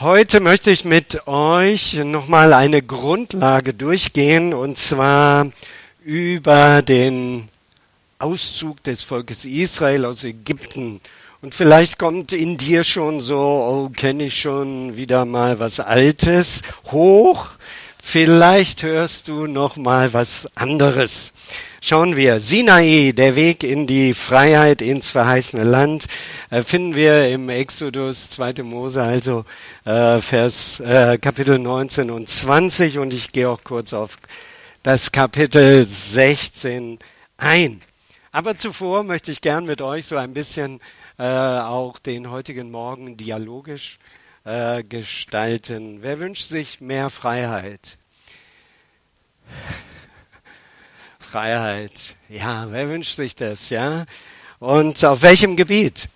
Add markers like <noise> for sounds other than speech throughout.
Heute möchte ich mit euch nochmal eine Grundlage durchgehen und zwar über den Auszug des Volkes Israel aus Ägypten. Und vielleicht kommt in dir schon so, oh, kenne ich schon wieder mal was Altes hoch. Vielleicht hörst du noch mal was anderes. Schauen wir, Sinai, der Weg in die Freiheit, ins verheißene Land, äh, finden wir im Exodus 2. Mose, also äh, Vers äh, Kapitel 19 und 20 und ich gehe auch kurz auf das Kapitel 16 ein. Aber zuvor möchte ich gern mit euch so ein bisschen äh, auch den heutigen Morgen dialogisch äh, gestalten. Wer wünscht sich mehr Freiheit? <laughs> Freiheit. Ja, wer wünscht sich das, ja? Und auf welchem Gebiet?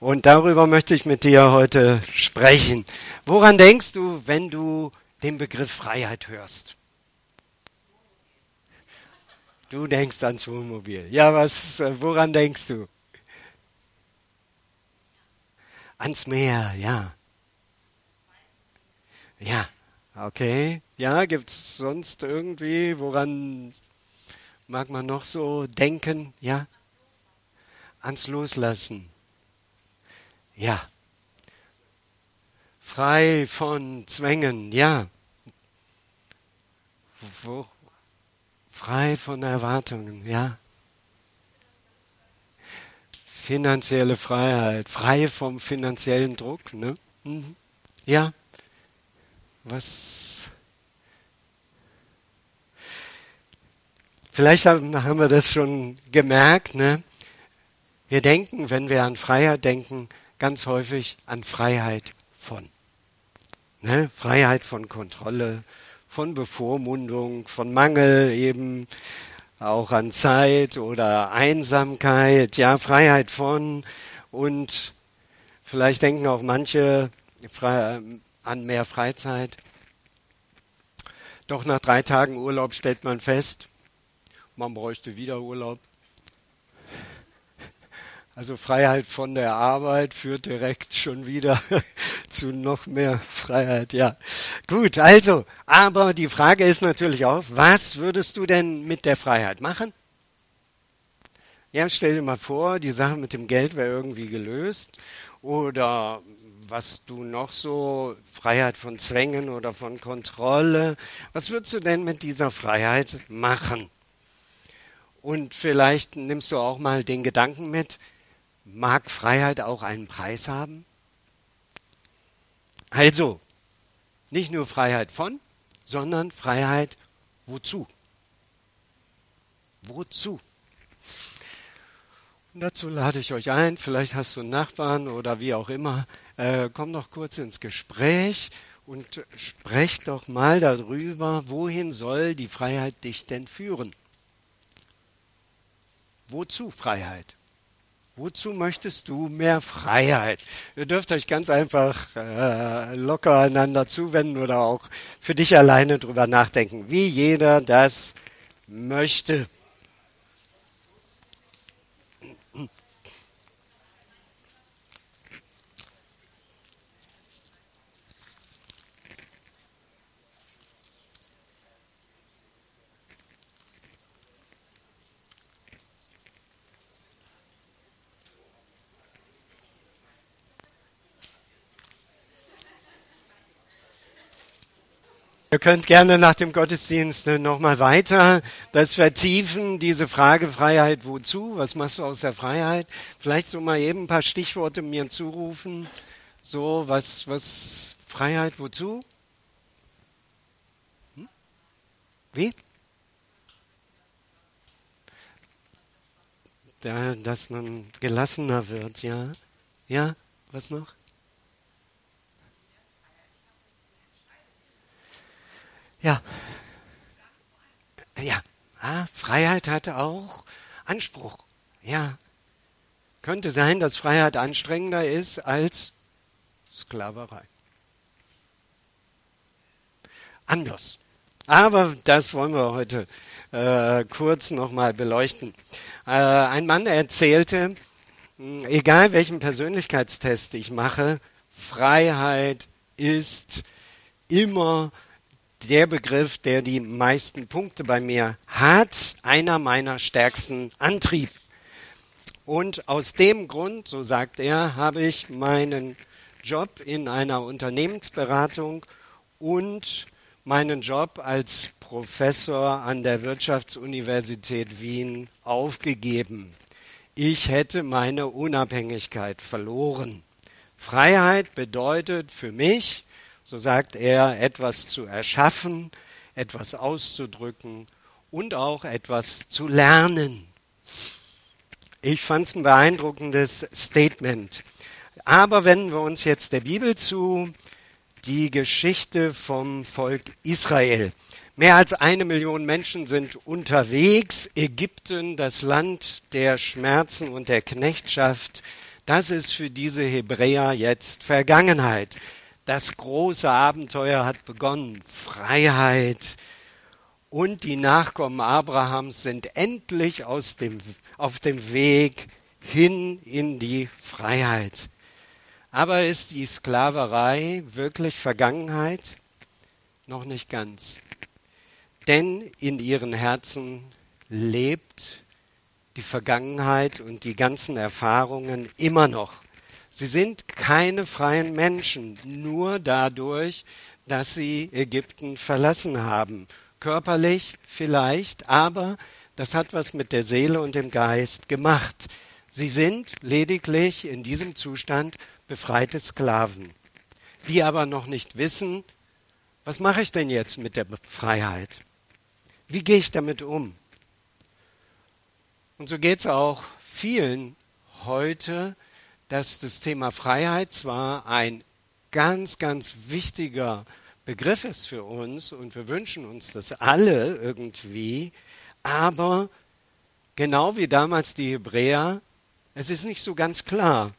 Und darüber möchte ich mit dir heute sprechen. Woran denkst du, wenn du den Begriff Freiheit hörst? Du denkst ans Wohnmobil. Ja, was, woran denkst du? Ans Meer, ja. Ja, Okay, ja, gibt es sonst irgendwie, woran mag man noch so denken? Ja, ans Loslassen. Ja, frei von Zwängen. Ja, Wo? frei von Erwartungen. Ja, finanzielle Freiheit, frei vom finanziellen Druck. Ne? Mhm. Ja. Was? Vielleicht haben wir das schon gemerkt, ne? Wir denken, wenn wir an Freiheit denken, ganz häufig an Freiheit von. Ne? Freiheit von Kontrolle, von Bevormundung, von Mangel eben, auch an Zeit oder Einsamkeit, ja, Freiheit von und vielleicht denken auch manche an mehr Freizeit. Doch nach drei Tagen Urlaub stellt man fest, man bräuchte wieder Urlaub. Also Freiheit von der Arbeit führt direkt schon wieder <laughs> zu noch mehr Freiheit, ja. Gut, also, aber die Frage ist natürlich auch, was würdest du denn mit der Freiheit machen? Ja, stell dir mal vor, die Sache mit dem Geld wäre irgendwie gelöst oder was du noch so, Freiheit von Zwängen oder von Kontrolle, was würdest du denn mit dieser Freiheit machen? Und vielleicht nimmst du auch mal den Gedanken mit, mag Freiheit auch einen Preis haben? Also, nicht nur Freiheit von, sondern Freiheit wozu? Wozu? Und dazu lade ich euch ein, vielleicht hast du einen Nachbarn oder wie auch immer, äh, komm doch kurz ins Gespräch und sprecht doch mal darüber, wohin soll die Freiheit dich denn führen? Wozu Freiheit? Wozu möchtest du mehr Freiheit? Ihr dürft euch ganz einfach äh, locker einander zuwenden oder auch für dich alleine drüber nachdenken, wie jeder das möchte. Ihr könnt gerne nach dem Gottesdienst nochmal weiter das vertiefen, diese Frage Freiheit wozu? Was machst du aus der Freiheit? Vielleicht so mal eben ein paar Stichworte mir zurufen. So, was, was, Freiheit wozu? Hm? Wie? Da, dass man gelassener wird, ja. Ja, was noch? Ja. Ja. Ah, Freiheit hatte auch Anspruch. Ja. Könnte sein, dass Freiheit anstrengender ist als Sklaverei. Anders. Aber das wollen wir heute äh, kurz nochmal beleuchten. Äh, ein Mann erzählte, hm, egal welchen Persönlichkeitstest ich mache, Freiheit ist immer der Begriff, der die meisten Punkte bei mir hat, einer meiner stärksten Antrieb. Und aus dem Grund, so sagt er, habe ich meinen Job in einer Unternehmensberatung und meinen Job als Professor an der Wirtschaftsuniversität Wien aufgegeben. Ich hätte meine Unabhängigkeit verloren. Freiheit bedeutet für mich, so sagt er, etwas zu erschaffen, etwas auszudrücken und auch etwas zu lernen. Ich fand es ein beeindruckendes Statement. Aber wenden wir uns jetzt der Bibel zu, die Geschichte vom Volk Israel. Mehr als eine Million Menschen sind unterwegs. Ägypten, das Land der Schmerzen und der Knechtschaft, das ist für diese Hebräer jetzt Vergangenheit. Das große Abenteuer hat begonnen. Freiheit. Und die Nachkommen Abrahams sind endlich aus dem, auf dem Weg hin in die Freiheit. Aber ist die Sklaverei wirklich Vergangenheit? Noch nicht ganz. Denn in ihren Herzen lebt die Vergangenheit und die ganzen Erfahrungen immer noch. Sie sind keine freien Menschen, nur dadurch, dass sie Ägypten verlassen haben. Körperlich vielleicht, aber das hat was mit der Seele und dem Geist gemacht. Sie sind lediglich in diesem Zustand befreite Sklaven, die aber noch nicht wissen, was mache ich denn jetzt mit der Freiheit? Wie gehe ich damit um? Und so geht es auch vielen heute, dass das Thema Freiheit zwar ein ganz, ganz wichtiger Begriff ist für uns und wir wünschen uns das alle irgendwie, aber genau wie damals die Hebräer, es ist nicht so ganz klar,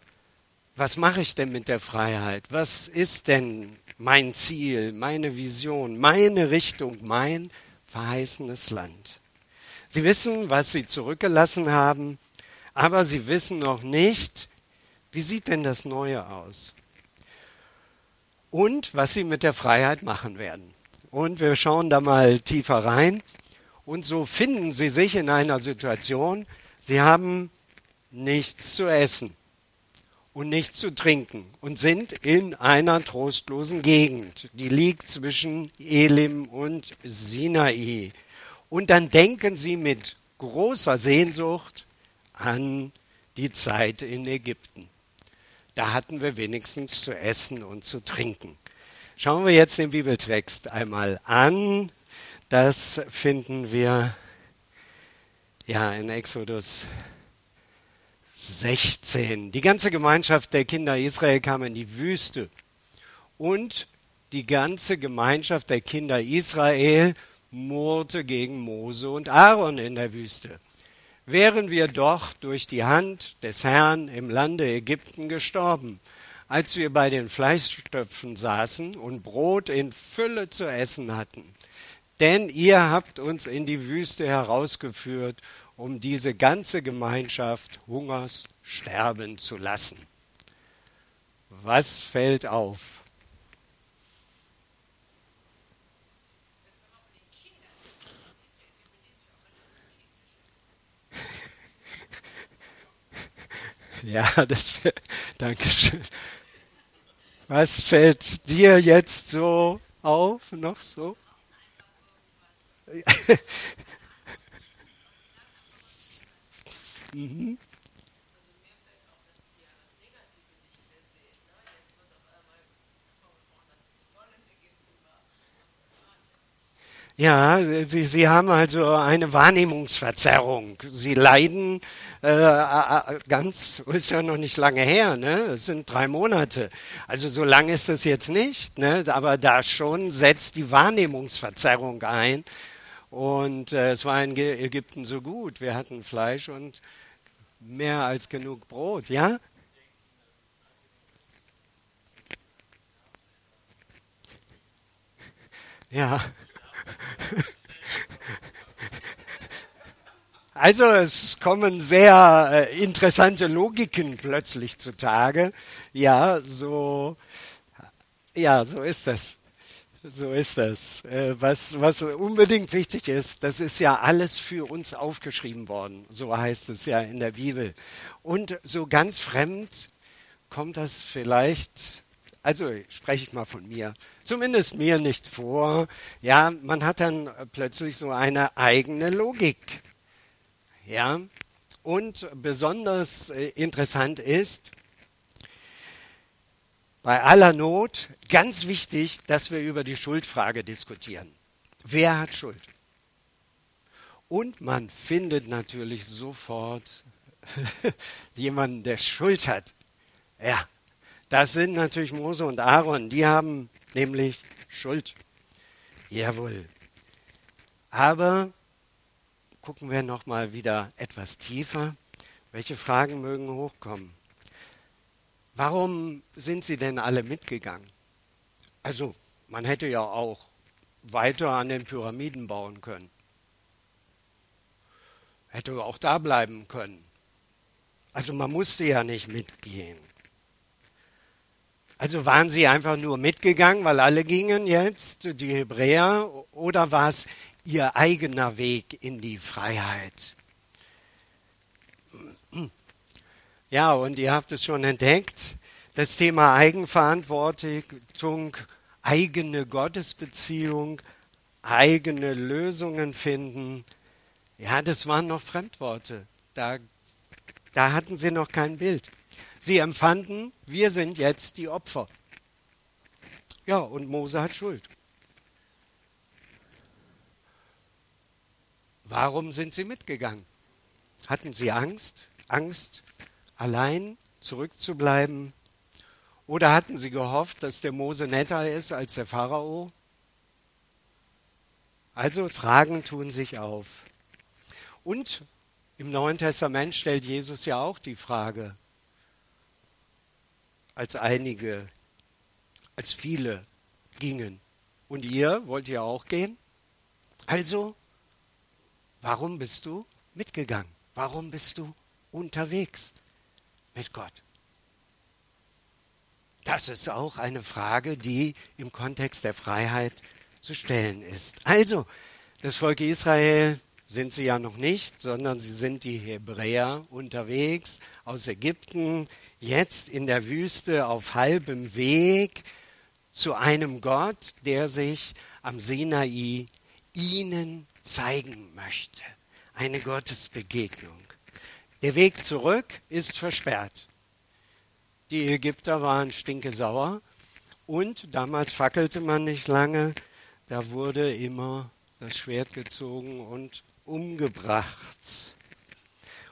was mache ich denn mit der Freiheit? Was ist denn mein Ziel, meine Vision, meine Richtung, mein verheißenes Land? Sie wissen, was sie zurückgelassen haben, aber sie wissen noch nicht, wie sieht denn das Neue aus? Und was sie mit der Freiheit machen werden. Und wir schauen da mal tiefer rein. Und so finden sie sich in einer Situation, sie haben nichts zu essen und nichts zu trinken und sind in einer trostlosen Gegend. Die liegt zwischen Elim und Sinai. Und dann denken sie mit großer Sehnsucht an die Zeit in Ägypten. Da hatten wir wenigstens zu essen und zu trinken. Schauen wir jetzt den Bibeltext einmal an. Das finden wir ja in Exodus 16. Die ganze Gemeinschaft der Kinder Israel kam in die Wüste und die ganze Gemeinschaft der Kinder Israel murrte gegen Mose und Aaron in der Wüste. Wären wir doch durch die Hand des Herrn im Lande Ägypten gestorben, als wir bei den Fleischstöpfen saßen und Brot in Fülle zu essen hatten. Denn ihr habt uns in die Wüste herausgeführt, um diese ganze Gemeinschaft Hungers sterben zu lassen. Was fällt auf? Ja, <laughs> das wäre, Dankeschön. Was fällt dir jetzt so auf, noch so? <laughs> mhm. Ja, Sie, Sie haben also eine Wahrnehmungsverzerrung. Sie leiden äh, ganz, ist ja noch nicht lange her, ne? Es sind drei Monate. Also so lange ist es jetzt nicht, ne? Aber da schon setzt die Wahrnehmungsverzerrung ein. Und äh, es war in Ägypten so gut. Wir hatten Fleisch und mehr als genug Brot, ja? Ja. Also es kommen sehr äh, interessante Logiken plötzlich zutage. Ja, so, ja, so ist das. So ist das. Äh, was, was unbedingt wichtig ist, das ist ja alles für uns aufgeschrieben worden. So heißt es ja in der Bibel. Und so ganz fremd kommt das vielleicht, also spreche ich mal von mir, zumindest mir nicht vor. Ja, man hat dann plötzlich so eine eigene Logik. Ja, und besonders äh, interessant ist, bei aller Not ganz wichtig, dass wir über die Schuldfrage diskutieren. Wer hat Schuld? Und man findet natürlich sofort <laughs> jemanden, der Schuld hat. Ja, das sind natürlich Mose und Aaron. Die haben nämlich Schuld. Jawohl. Aber gucken wir noch mal wieder etwas tiefer. Welche Fragen mögen hochkommen? Warum sind sie denn alle mitgegangen? Also, man hätte ja auch weiter an den Pyramiden bauen können. Hätte auch da bleiben können. Also man musste ja nicht mitgehen. Also waren sie einfach nur mitgegangen, weil alle gingen jetzt, die Hebräer, oder war es ihr eigener Weg in die Freiheit? Ja, und ihr habt es schon entdeckt, das Thema Eigenverantwortung, eigene Gottesbeziehung, eigene Lösungen finden, ja, das waren noch Fremdworte. Da, da hatten sie noch kein Bild. Sie empfanden, wir sind jetzt die Opfer. Ja, und Mose hat Schuld. Warum sind sie mitgegangen? Hatten sie Angst? Angst, allein zurückzubleiben? Oder hatten sie gehofft, dass der Mose netter ist als der Pharao? Also Fragen tun sich auf. Und im Neuen Testament stellt Jesus ja auch die Frage, als einige, als viele gingen. Und ihr wollt ihr auch gehen? Also, warum bist du mitgegangen? Warum bist du unterwegs mit Gott? Das ist auch eine Frage, die im Kontext der Freiheit zu stellen ist. Also, das Volk Israel sind sie ja noch nicht, sondern sie sind die Hebräer unterwegs aus Ägypten, jetzt in der Wüste auf halbem Weg zu einem Gott, der sich am Sinai ihnen zeigen möchte. Eine Gottesbegegnung. Der Weg zurück ist versperrt. Die Ägypter waren stinkesauer und damals fackelte man nicht lange, da wurde immer das Schwert gezogen und umgebracht.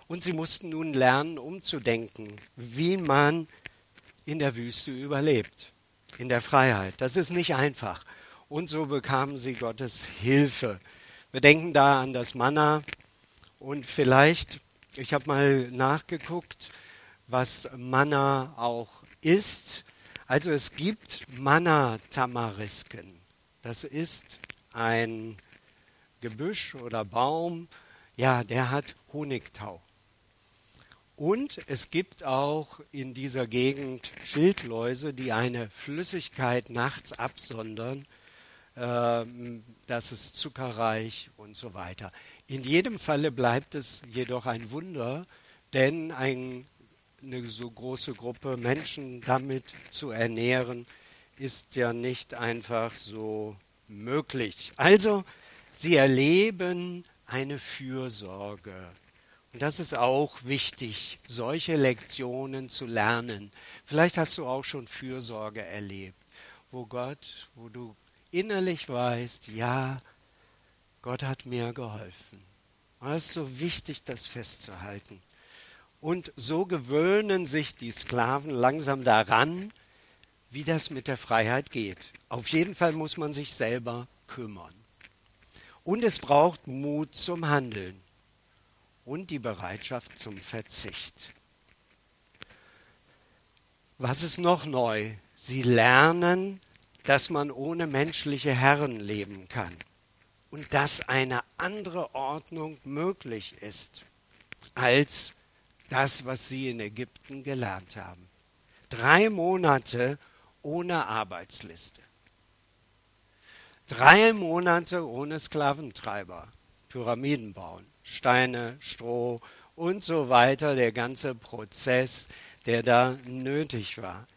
Und sie mussten nun lernen, umzudenken, wie man in der Wüste überlebt, in der Freiheit. Das ist nicht einfach. Und so bekamen sie Gottes Hilfe. Wir denken da an das Manna und vielleicht, ich habe mal nachgeguckt, was Manna auch ist. Also es gibt Manna-Tamarisken. Das ist ein Gebüsch oder Baum, ja, der hat Honigtau. Und es gibt auch in dieser Gegend Schildläuse, die eine Flüssigkeit nachts absondern. Äh, das ist zuckerreich und so weiter. In jedem Falle bleibt es jedoch ein Wunder, denn ein, eine so große Gruppe Menschen damit zu ernähren, ist ja nicht einfach so möglich. Also Sie erleben eine Fürsorge. Und das ist auch wichtig, solche Lektionen zu lernen. Vielleicht hast du auch schon Fürsorge erlebt, wo Gott, wo du innerlich weißt, ja, Gott hat mir geholfen. Es ist so wichtig, das festzuhalten. Und so gewöhnen sich die Sklaven langsam daran, wie das mit der Freiheit geht. Auf jeden Fall muss man sich selber kümmern. Und es braucht Mut zum Handeln und die Bereitschaft zum Verzicht. Was ist noch neu? Sie lernen, dass man ohne menschliche Herren leben kann. und dass eine andere Ordnung möglich ist als das, was sie in Ägypten gelernt haben. Drei Monate ohne Arbeitsliste. Drei Monate ohne Sklaventreiber. Pyramiden bauen. Steine, Stroh und so weiter. Der ganze Prozess, der da nötig war.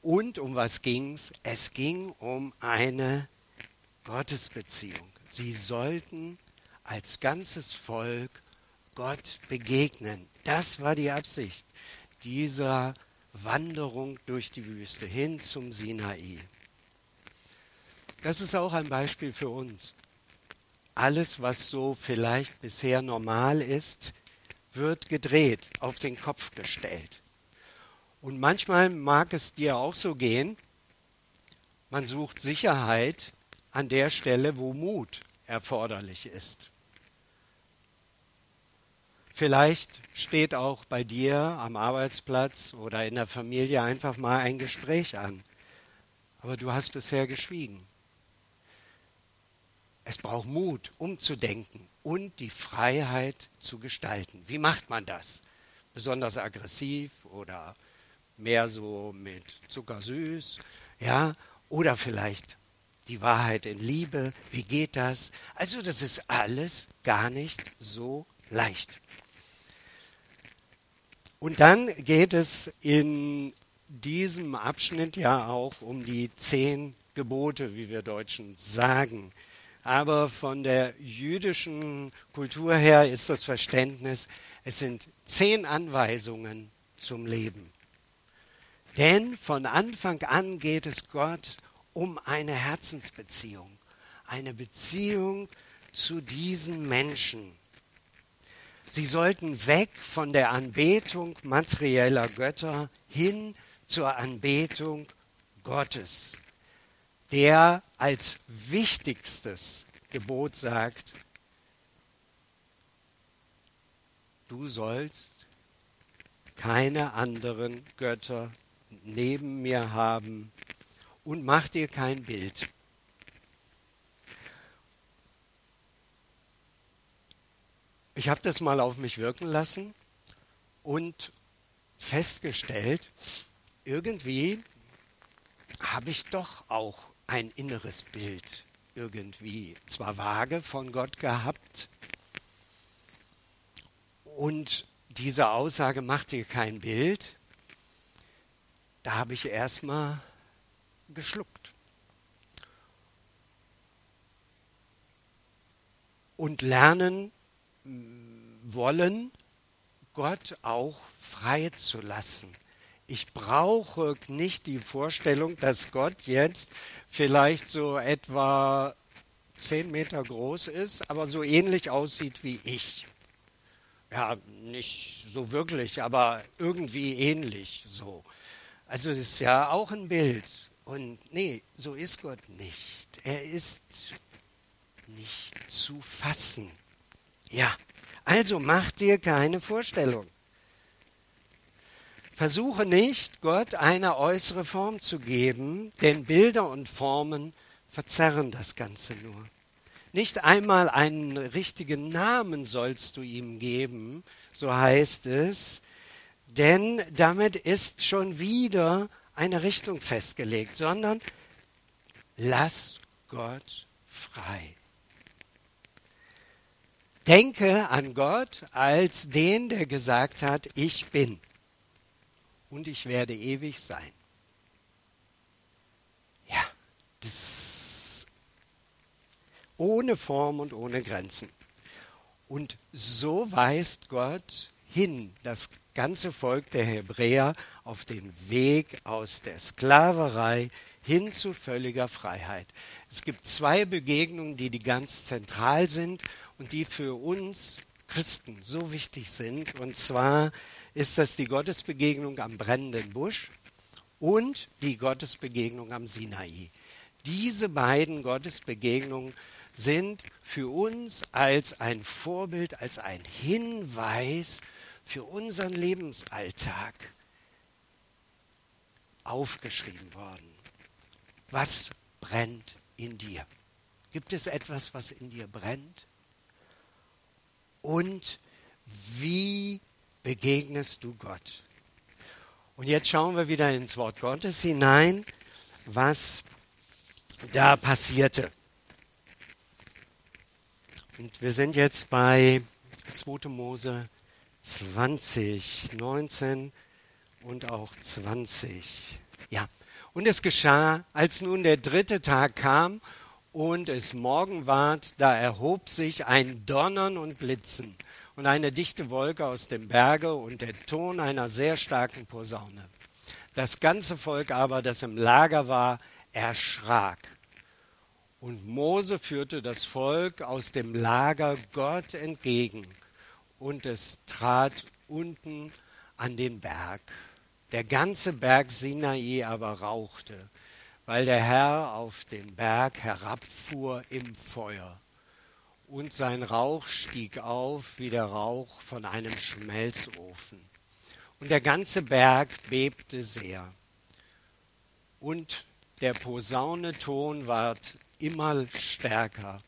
Und um was ging's? Es ging um eine Gottesbeziehung. Sie sollten als ganzes Volk Gott begegnen. Das war die Absicht dieser Wanderung durch die Wüste hin zum Sinai. Das ist auch ein Beispiel für uns. Alles, was so vielleicht bisher normal ist, wird gedreht, auf den Kopf gestellt. Und manchmal mag es dir auch so gehen, man sucht Sicherheit an der Stelle, wo Mut erforderlich ist. Vielleicht steht auch bei dir am Arbeitsplatz oder in der Familie einfach mal ein Gespräch an, aber du hast bisher geschwiegen. Es braucht Mut, umzudenken und die Freiheit zu gestalten. Wie macht man das? Besonders aggressiv oder mehr so mit Zuckersüß, ja, oder vielleicht die Wahrheit in Liebe. Wie geht das? Also das ist alles gar nicht so leicht. Und dann geht es in diesem Abschnitt ja auch um die zehn Gebote, wie wir Deutschen sagen. Aber von der jüdischen Kultur her ist das Verständnis, es sind zehn Anweisungen zum Leben. Denn von Anfang an geht es Gott um eine Herzensbeziehung, eine Beziehung zu diesen Menschen. Sie sollten weg von der Anbetung materieller Götter hin zur Anbetung Gottes, der als wichtigstes Gebot sagt, du sollst keine anderen Götter neben mir haben und mach dir kein Bild. Ich habe das mal auf mich wirken lassen und festgestellt, irgendwie habe ich doch auch ein inneres Bild irgendwie zwar vage von Gott gehabt und diese Aussage macht dir kein Bild, da habe ich erstmal geschluckt. Und lernen wollen, Gott auch frei zu lassen. Ich brauche nicht die Vorstellung, dass Gott jetzt vielleicht so etwa zehn Meter groß ist, aber so ähnlich aussieht wie ich. Ja, nicht so wirklich, aber irgendwie ähnlich so. Also es ist ja auch ein Bild. Und nee, so ist Gott nicht. Er ist nicht zu fassen. Ja, also mach dir keine Vorstellung. Versuche nicht, Gott eine äußere Form zu geben, denn Bilder und Formen verzerren das Ganze nur. Nicht einmal einen richtigen Namen sollst du ihm geben, so heißt es, denn damit ist schon wieder eine Richtung festgelegt, sondern lass Gott frei. Denke an Gott als den, der gesagt hat, ich bin und ich werde ewig sein. Ja, das ohne Form und ohne Grenzen. Und so weist Gott hin das ganze Volk der Hebräer auf den Weg aus der Sklaverei hin zu völliger Freiheit. Es gibt zwei Begegnungen, die, die ganz zentral sind und die für uns Christen so wichtig sind. Und zwar ist das die Gottesbegegnung am brennenden Busch und die Gottesbegegnung am Sinai. Diese beiden Gottesbegegnungen sind für uns als ein Vorbild, als ein Hinweis für unseren Lebensalltag aufgeschrieben worden. Was brennt in dir? Gibt es etwas, was in dir brennt? Und wie begegnest du Gott? Und jetzt schauen wir wieder ins Wort Gottes hinein, was da passierte. Und wir sind jetzt bei 2. Mose 20, 19 und auch 20. Ja. Und es geschah, als nun der dritte Tag kam und es Morgen ward, da erhob sich ein Donnern und Blitzen und eine dichte Wolke aus dem Berge und der Ton einer sehr starken Posaune. Das ganze Volk aber, das im Lager war, erschrak. Und Mose führte das Volk aus dem Lager Gott entgegen, und es trat unten an den Berg. Der ganze Berg Sinai aber rauchte, weil der Herr auf den Berg herabfuhr im Feuer. Und sein Rauch stieg auf wie der Rauch von einem Schmelzofen. Und der ganze Berg bebte sehr. Und der Posauneton ward immer stärker.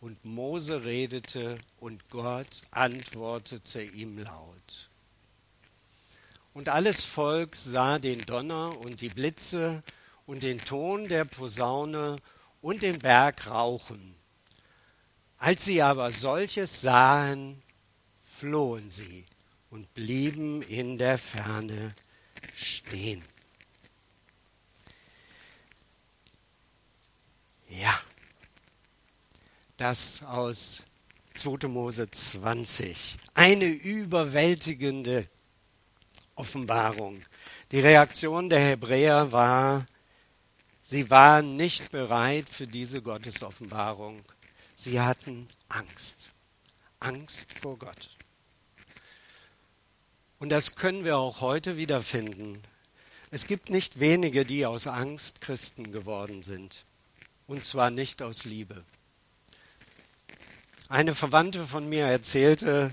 Und Mose redete und Gott antwortete ihm laut. Und alles Volk sah den Donner und die Blitze und den Ton der Posaune und den Berg rauchen. Als sie aber solches sahen, flohen sie und blieben in der Ferne stehen. Ja, das aus 2. Mose 20. Eine überwältigende Offenbarung. Die Reaktion der Hebräer war, sie waren nicht bereit für diese Gottesoffenbarung. Sie hatten Angst. Angst vor Gott. Und das können wir auch heute wiederfinden. Es gibt nicht wenige, die aus Angst Christen geworden sind. Und zwar nicht aus Liebe. Eine Verwandte von mir erzählte,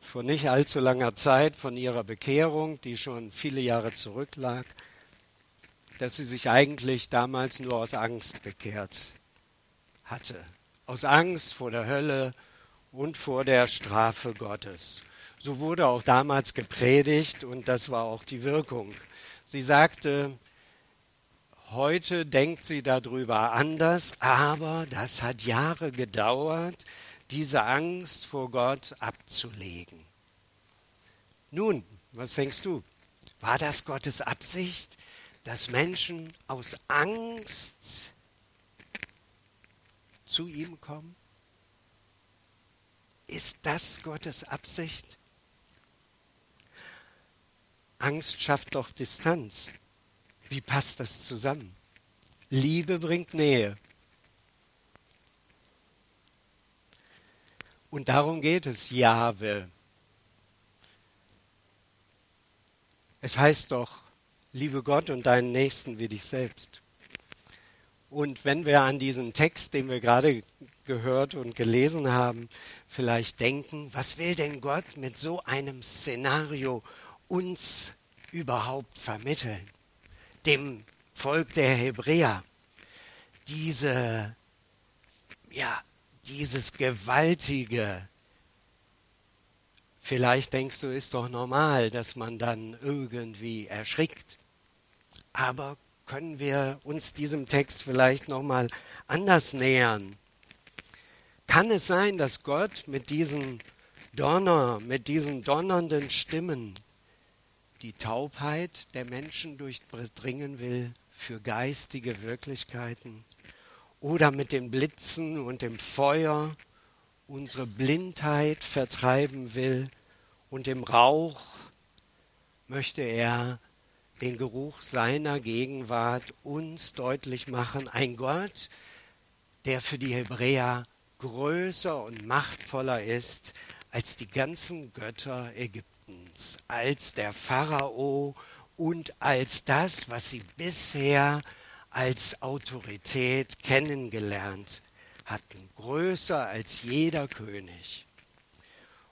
vor nicht allzu langer Zeit von ihrer Bekehrung, die schon viele Jahre zurücklag, dass sie sich eigentlich damals nur aus Angst bekehrt hatte. Aus Angst vor der Hölle und vor der Strafe Gottes. So wurde auch damals gepredigt und das war auch die Wirkung. Sie sagte, heute denkt sie darüber anders, aber das hat Jahre gedauert, diese Angst vor Gott abzulegen. Nun, was denkst du? War das Gottes Absicht, dass Menschen aus Angst zu ihm kommen? Ist das Gottes Absicht? Angst schafft doch Distanz. Wie passt das zusammen? Liebe bringt Nähe. Und darum geht es, Jahwe. Es heißt doch, liebe Gott und deinen Nächsten wie dich selbst. Und wenn wir an diesen Text, den wir gerade gehört und gelesen haben, vielleicht denken, was will denn Gott mit so einem Szenario uns überhaupt vermitteln? Dem Volk der Hebräer. Diese, ja, dieses gewaltige, vielleicht denkst du, ist doch normal, dass man dann irgendwie erschrickt. Aber können wir uns diesem Text vielleicht nochmal anders nähern? Kann es sein, dass Gott mit diesen Donner, mit diesen donnernden Stimmen die Taubheit der Menschen durchdringen will für geistige Wirklichkeiten? oder mit den Blitzen und dem Feuer unsere Blindheit vertreiben will und im Rauch möchte er den Geruch seiner Gegenwart uns deutlich machen. Ein Gott, der für die Hebräer größer und machtvoller ist als die ganzen Götter Ägyptens, als der Pharao und als das, was sie bisher als Autorität kennengelernt hatten, größer als jeder König.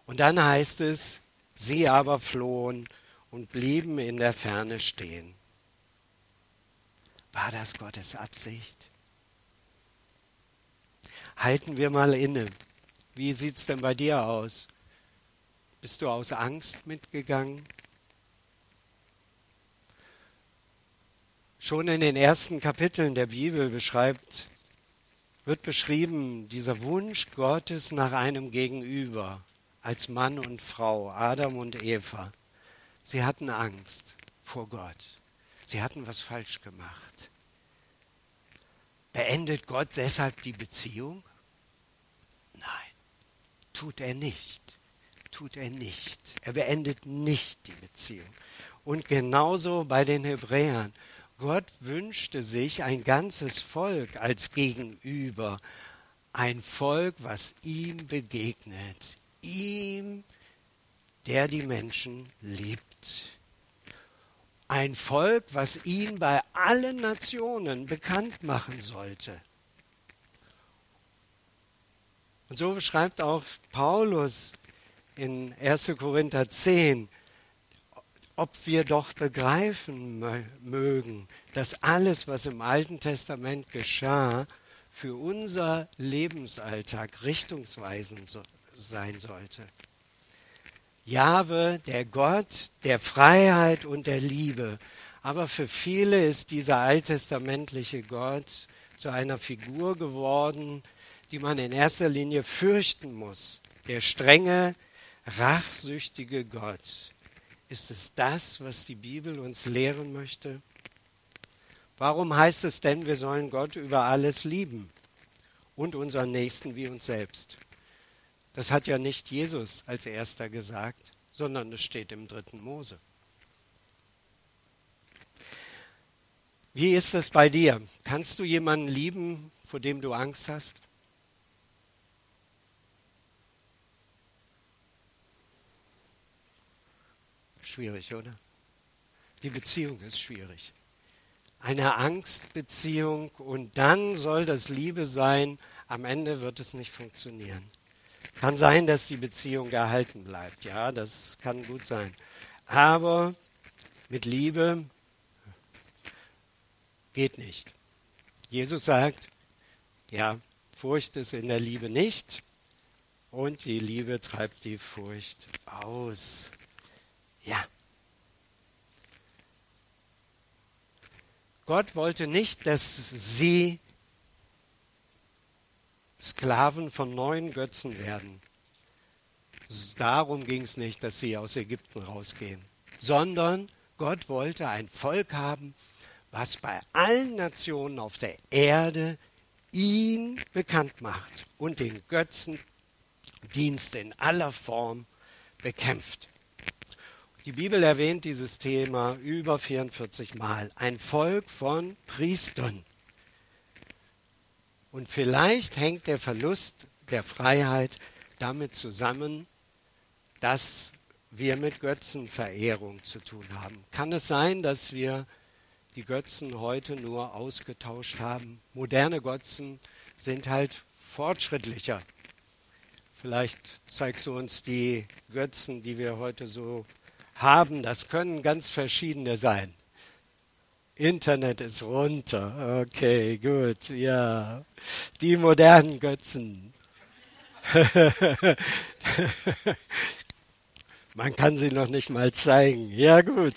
Und dann heißt es, sie aber flohen und blieben in der Ferne stehen. War das Gottes Absicht? halten wir mal inne. Wie sieht es denn bei dir aus? Bist du aus Angst mitgegangen? Schon in den ersten Kapiteln der Bibel beschreibt, wird beschrieben dieser Wunsch Gottes nach einem Gegenüber als Mann und Frau, Adam und Eva. Sie hatten Angst vor Gott. Sie hatten was falsch gemacht. Beendet Gott deshalb die Beziehung? Nein, tut er nicht. Tut er nicht. Er beendet nicht die Beziehung. Und genauso bei den Hebräern. Gott wünschte sich ein ganzes Volk als Gegenüber. Ein Volk, was ihm begegnet. Ihm, der die Menschen liebt. Ein Volk, was ihn bei allen Nationen bekannt machen sollte. Und so beschreibt auch Paulus in 1. Korinther 10, ob wir doch begreifen mögen, dass alles, was im Alten Testament geschah, für unser Lebensalltag richtungsweisend sein sollte. Jahwe, der Gott der Freiheit und der Liebe. Aber für viele ist dieser alttestamentliche Gott zu einer Figur geworden, die man in erster Linie fürchten muss. Der strenge, rachsüchtige Gott. Ist es das, was die Bibel uns lehren möchte? Warum heißt es denn, wir sollen Gott über alles lieben und unseren Nächsten wie uns selbst? Das hat ja nicht Jesus als erster gesagt, sondern es steht im dritten Mose. Wie ist es bei dir? Kannst du jemanden lieben, vor dem du Angst hast? Schwierig, oder? Die Beziehung ist schwierig. Eine Angstbeziehung und dann soll das Liebe sein, am Ende wird es nicht funktionieren. Kann sein, dass die Beziehung erhalten bleibt. Ja, das kann gut sein. Aber mit Liebe geht nicht. Jesus sagt, ja, Furcht ist in der Liebe nicht und die Liebe treibt die Furcht aus. Ja. Gott wollte nicht, dass sie Sklaven von neuen Götzen werden. Darum ging es nicht, dass sie aus Ägypten rausgehen, sondern Gott wollte ein Volk haben, was bei allen Nationen auf der Erde ihn bekannt macht und den Götzendienst in aller Form bekämpft. Die Bibel erwähnt dieses Thema über 44 Mal. Ein Volk von Priestern. Und vielleicht hängt der Verlust der Freiheit damit zusammen, dass wir mit Götzenverehrung zu tun haben. Kann es sein, dass wir die Götzen heute nur ausgetauscht haben? Moderne Götzen sind halt fortschrittlicher. Vielleicht zeigst du uns die Götzen, die wir heute so haben. Das können ganz verschiedene sein. Internet ist runter. Okay, gut, ja. Die modernen Götzen. <laughs> Man kann sie noch nicht mal zeigen. Ja, gut.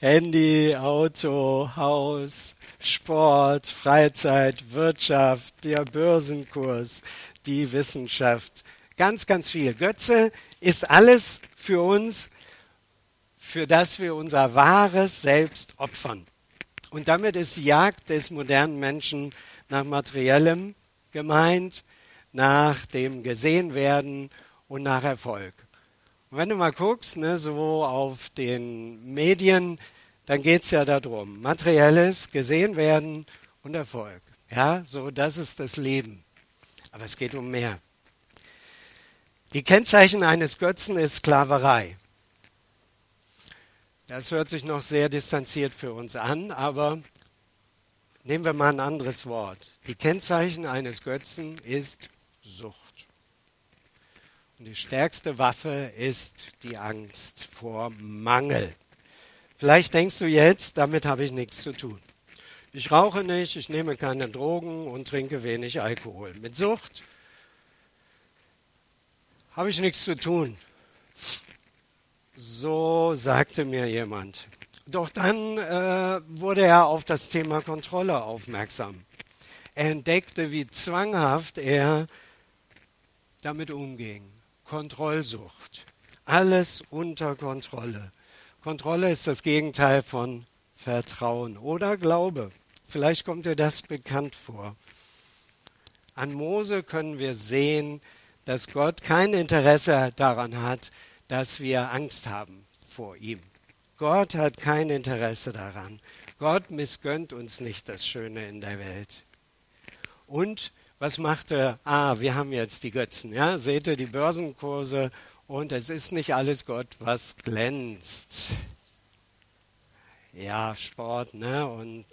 Handy, Auto, Haus, Sport, Freizeit, Wirtschaft, der Börsenkurs, die Wissenschaft. Ganz, ganz viel. Götze ist alles für uns, für das wir unser wahres Selbst opfern. Und damit ist die Jagd des modernen Menschen nach materiellem gemeint, nach dem Gesehenwerden und nach Erfolg. Und wenn du mal guckst, ne, so auf den Medien, dann geht's ja darum, materielles, gesehen werden und Erfolg. Ja, so das ist das Leben. Aber es geht um mehr. Die Kennzeichen eines Götzen ist Sklaverei. Das hört sich noch sehr distanziert für uns an, aber nehmen wir mal ein anderes Wort. Die Kennzeichen eines Götzen ist Sucht. Und die stärkste Waffe ist die Angst vor Mangel. Vielleicht denkst du jetzt, damit habe ich nichts zu tun. Ich rauche nicht, ich nehme keine Drogen und trinke wenig Alkohol. Mit Sucht habe ich nichts zu tun. So sagte mir jemand. Doch dann äh, wurde er auf das Thema Kontrolle aufmerksam. Er entdeckte, wie zwanghaft er damit umging. Kontrollsucht. Alles unter Kontrolle. Kontrolle ist das Gegenteil von Vertrauen oder Glaube. Vielleicht kommt dir das bekannt vor. An Mose können wir sehen, dass Gott kein Interesse daran hat, dass wir Angst haben vor ihm. Gott hat kein Interesse daran. Gott missgönnt uns nicht das Schöne in der Welt. Und was macht er? Ah, wir haben jetzt die Götzen. Ja, seht ihr die Börsenkurse und es ist nicht alles Gott, was glänzt. Ja, Sport, ne? Und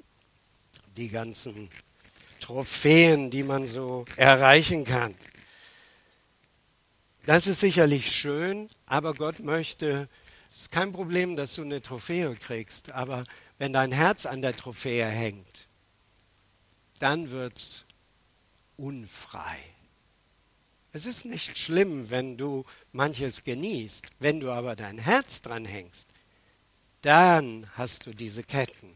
die ganzen Trophäen, die man so erreichen kann. Das ist sicherlich schön, aber Gott möchte, es ist kein Problem, dass du eine Trophäe kriegst, aber wenn dein Herz an der Trophäe hängt, dann wird es unfrei. Es ist nicht schlimm, wenn du manches genießt, wenn du aber dein Herz dran hängst, dann hast du diese Ketten.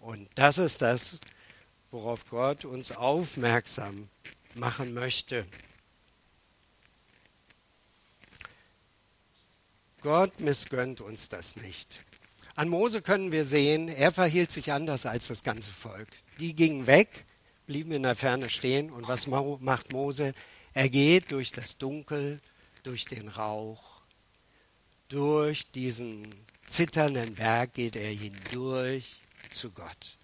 Und das ist das, worauf Gott uns aufmerksam machen möchte. Gott missgönnt uns das nicht. An Mose können wir sehen, er verhielt sich anders als das ganze Volk. Die gingen weg, blieben in der Ferne stehen und was macht Mose? Er geht durch das Dunkel, durch den Rauch, durch diesen zitternden Berg geht er hindurch zu Gott.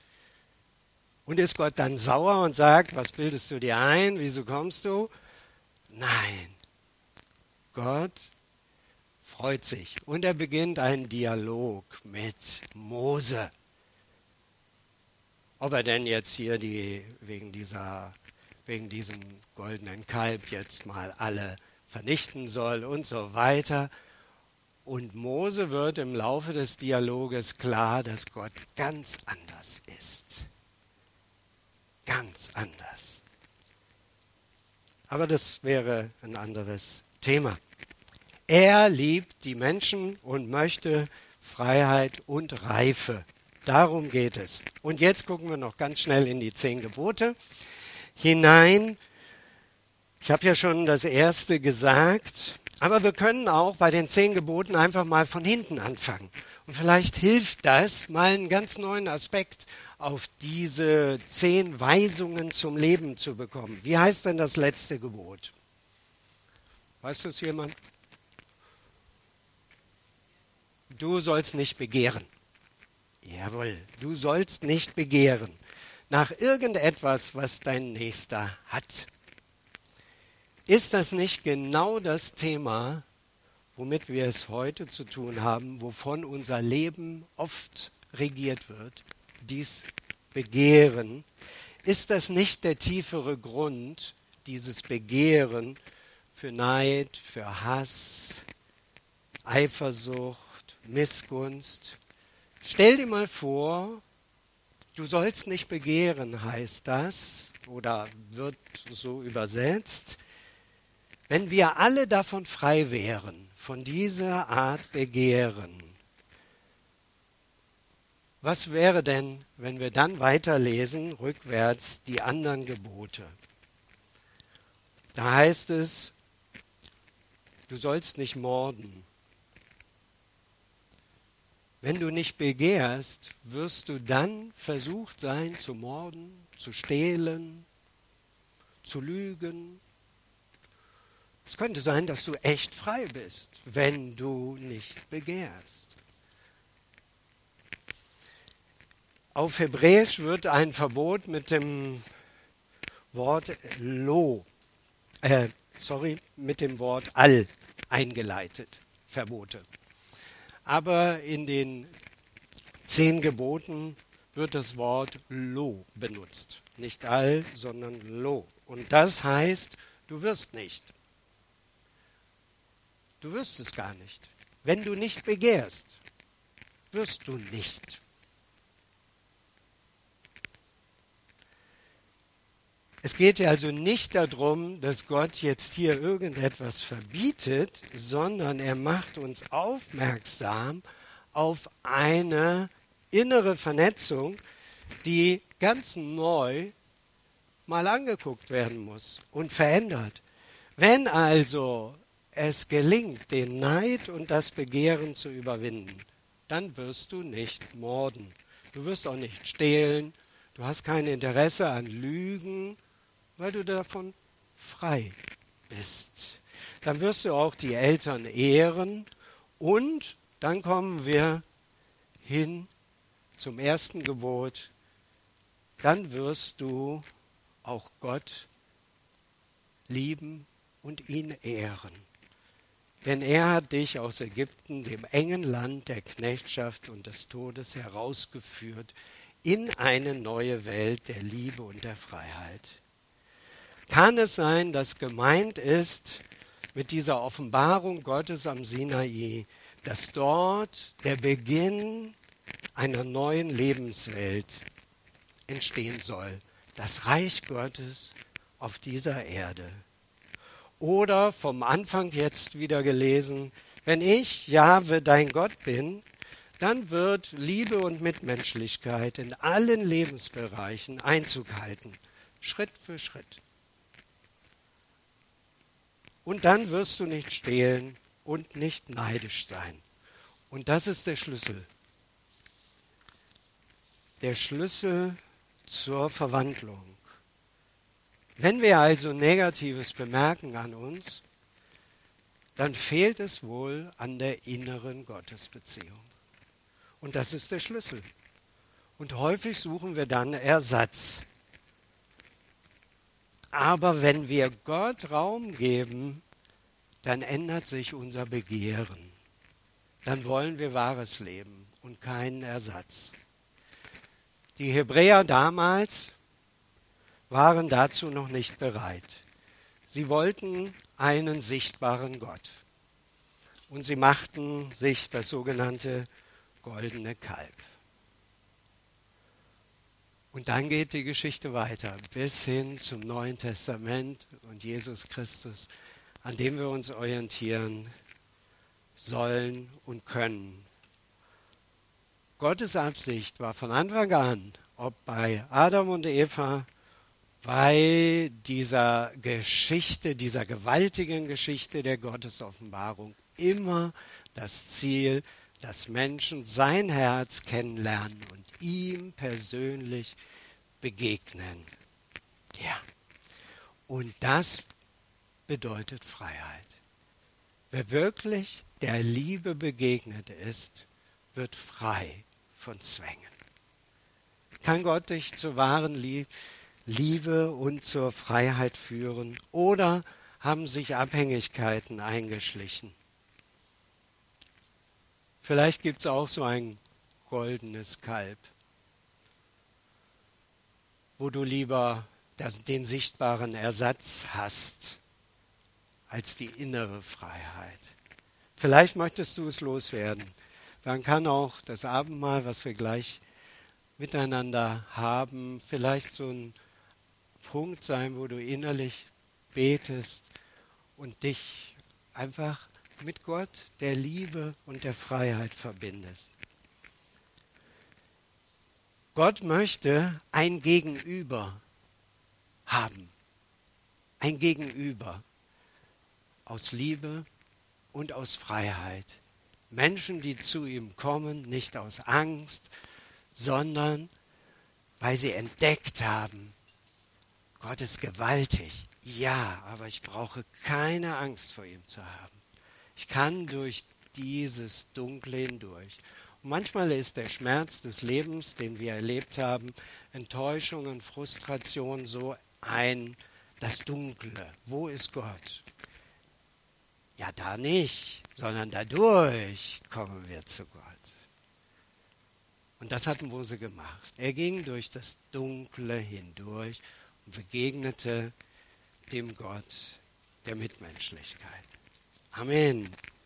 Und ist Gott dann sauer und sagt, was bildest du dir ein, wieso kommst du? Nein, Gott freut sich und er beginnt einen Dialog mit Mose. Ob er denn jetzt hier die, wegen, dieser, wegen diesem goldenen Kalb jetzt mal alle vernichten soll und so weiter. Und Mose wird im Laufe des Dialoges klar, dass Gott ganz anders ist. Ganz anders. Aber das wäre ein anderes Thema. Er liebt die Menschen und möchte Freiheit und Reife. Darum geht es. Und jetzt gucken wir noch ganz schnell in die zehn Gebote hinein. Ich habe ja schon das erste gesagt, aber wir können auch bei den zehn Geboten einfach mal von hinten anfangen. Und vielleicht hilft das, mal einen ganz neuen Aspekt auf diese zehn Weisungen zum Leben zu bekommen. Wie heißt denn das letzte Gebot? Weiß das jemand? Du sollst nicht begehren. Jawohl, du sollst nicht begehren nach irgendetwas, was dein Nächster hat. Ist das nicht genau das Thema, womit wir es heute zu tun haben, wovon unser Leben oft regiert wird? Dies Begehren. Ist das nicht der tiefere Grund, dieses Begehren für Neid, für Hass, Eifersucht, Missgunst. Stell dir mal vor, du sollst nicht begehren, heißt das, oder wird so übersetzt. Wenn wir alle davon frei wären, von dieser Art Begehren, was wäre denn, wenn wir dann weiterlesen, rückwärts, die anderen Gebote? Da heißt es, du sollst nicht morden, wenn du nicht begehrst, wirst du dann versucht sein zu morden, zu stehlen, zu lügen. Es könnte sein, dass du echt frei bist, wenn du nicht begehrst. Auf Hebräisch wird ein Verbot mit dem Wort lo, äh, sorry, mit dem Wort all eingeleitet. Verbote. Aber in den zehn Geboten wird das Wort lo benutzt. Nicht all, sondern lo. Und das heißt, du wirst nicht. Du wirst es gar nicht. Wenn du nicht begehrst, wirst du nicht. Es geht ja also nicht darum, dass Gott jetzt hier irgendetwas verbietet, sondern er macht uns aufmerksam auf eine innere Vernetzung, die ganz neu mal angeguckt werden muss und verändert. Wenn also es gelingt, den Neid und das Begehren zu überwinden, dann wirst du nicht morden. Du wirst auch nicht stehlen. Du hast kein Interesse an Lügen, weil du davon frei bist. Dann wirst du auch die Eltern ehren und dann kommen wir hin zum ersten Gebot. Dann wirst du auch Gott lieben und ihn ehren. Denn er hat dich aus Ägypten, dem engen Land der Knechtschaft und des Todes, herausgeführt in eine neue Welt der Liebe und der Freiheit. Kann es sein, dass gemeint ist mit dieser Offenbarung Gottes am Sinai, dass dort der Beginn einer neuen Lebenswelt entstehen soll, das Reich Gottes auf dieser Erde. Oder vom Anfang jetzt wieder gelesen, wenn ich, Jahwe, dein Gott bin, dann wird Liebe und Mitmenschlichkeit in allen Lebensbereichen Einzug halten, Schritt für Schritt. Und dann wirst du nicht stehlen und nicht neidisch sein. Und das ist der Schlüssel. Der Schlüssel zur Verwandlung. Wenn wir also Negatives bemerken an uns, dann fehlt es wohl an der inneren Gottesbeziehung. Und das ist der Schlüssel. Und häufig suchen wir dann Ersatz. Aber wenn wir Gott Raum geben, dann ändert sich unser Begehren. Dann wollen wir wahres Leben und keinen Ersatz. Die Hebräer damals waren dazu noch nicht bereit. Sie wollten einen sichtbaren Gott. Und sie machten sich das sogenannte goldene Kalb. Und dann geht die Geschichte weiter bis hin zum Neuen Testament und Jesus Christus, an dem wir uns orientieren sollen und können. Gottes Absicht war von Anfang an, ob bei Adam und Eva, bei dieser Geschichte, dieser gewaltigen Geschichte der Gottesoffenbarung, immer das Ziel, dass Menschen sein Herz kennenlernen und ihm persönlich begegnen. Ja. Und das bedeutet Freiheit. Wer wirklich der Liebe begegnet ist, wird frei von Zwängen. Kann Gott dich zur wahren Liebe und zur Freiheit führen oder haben sich Abhängigkeiten eingeschlichen? Vielleicht gibt es auch so ein goldenes Kalb, wo du lieber das, den sichtbaren Ersatz hast als die innere Freiheit. Vielleicht möchtest du es loswerden. Dann kann auch das Abendmahl, was wir gleich miteinander haben, vielleicht so ein Punkt sein, wo du innerlich betest und dich einfach mit Gott, der Liebe und der Freiheit verbindest. Gott möchte ein Gegenüber haben. Ein Gegenüber aus Liebe und aus Freiheit. Menschen, die zu ihm kommen, nicht aus Angst, sondern weil sie entdeckt haben, Gott ist gewaltig. Ja, aber ich brauche keine Angst vor ihm zu haben. Ich kann durch dieses Dunkle hindurch. Und manchmal ist der Schmerz des Lebens, den wir erlebt haben, Enttäuschungen, Frustration so ein, das Dunkle. Wo ist Gott? Ja, da nicht, sondern dadurch kommen wir zu Gott. Und das hat Mose gemacht. Er ging durch das Dunkle hindurch und begegnete dem Gott der Mitmenschlichkeit. Amen.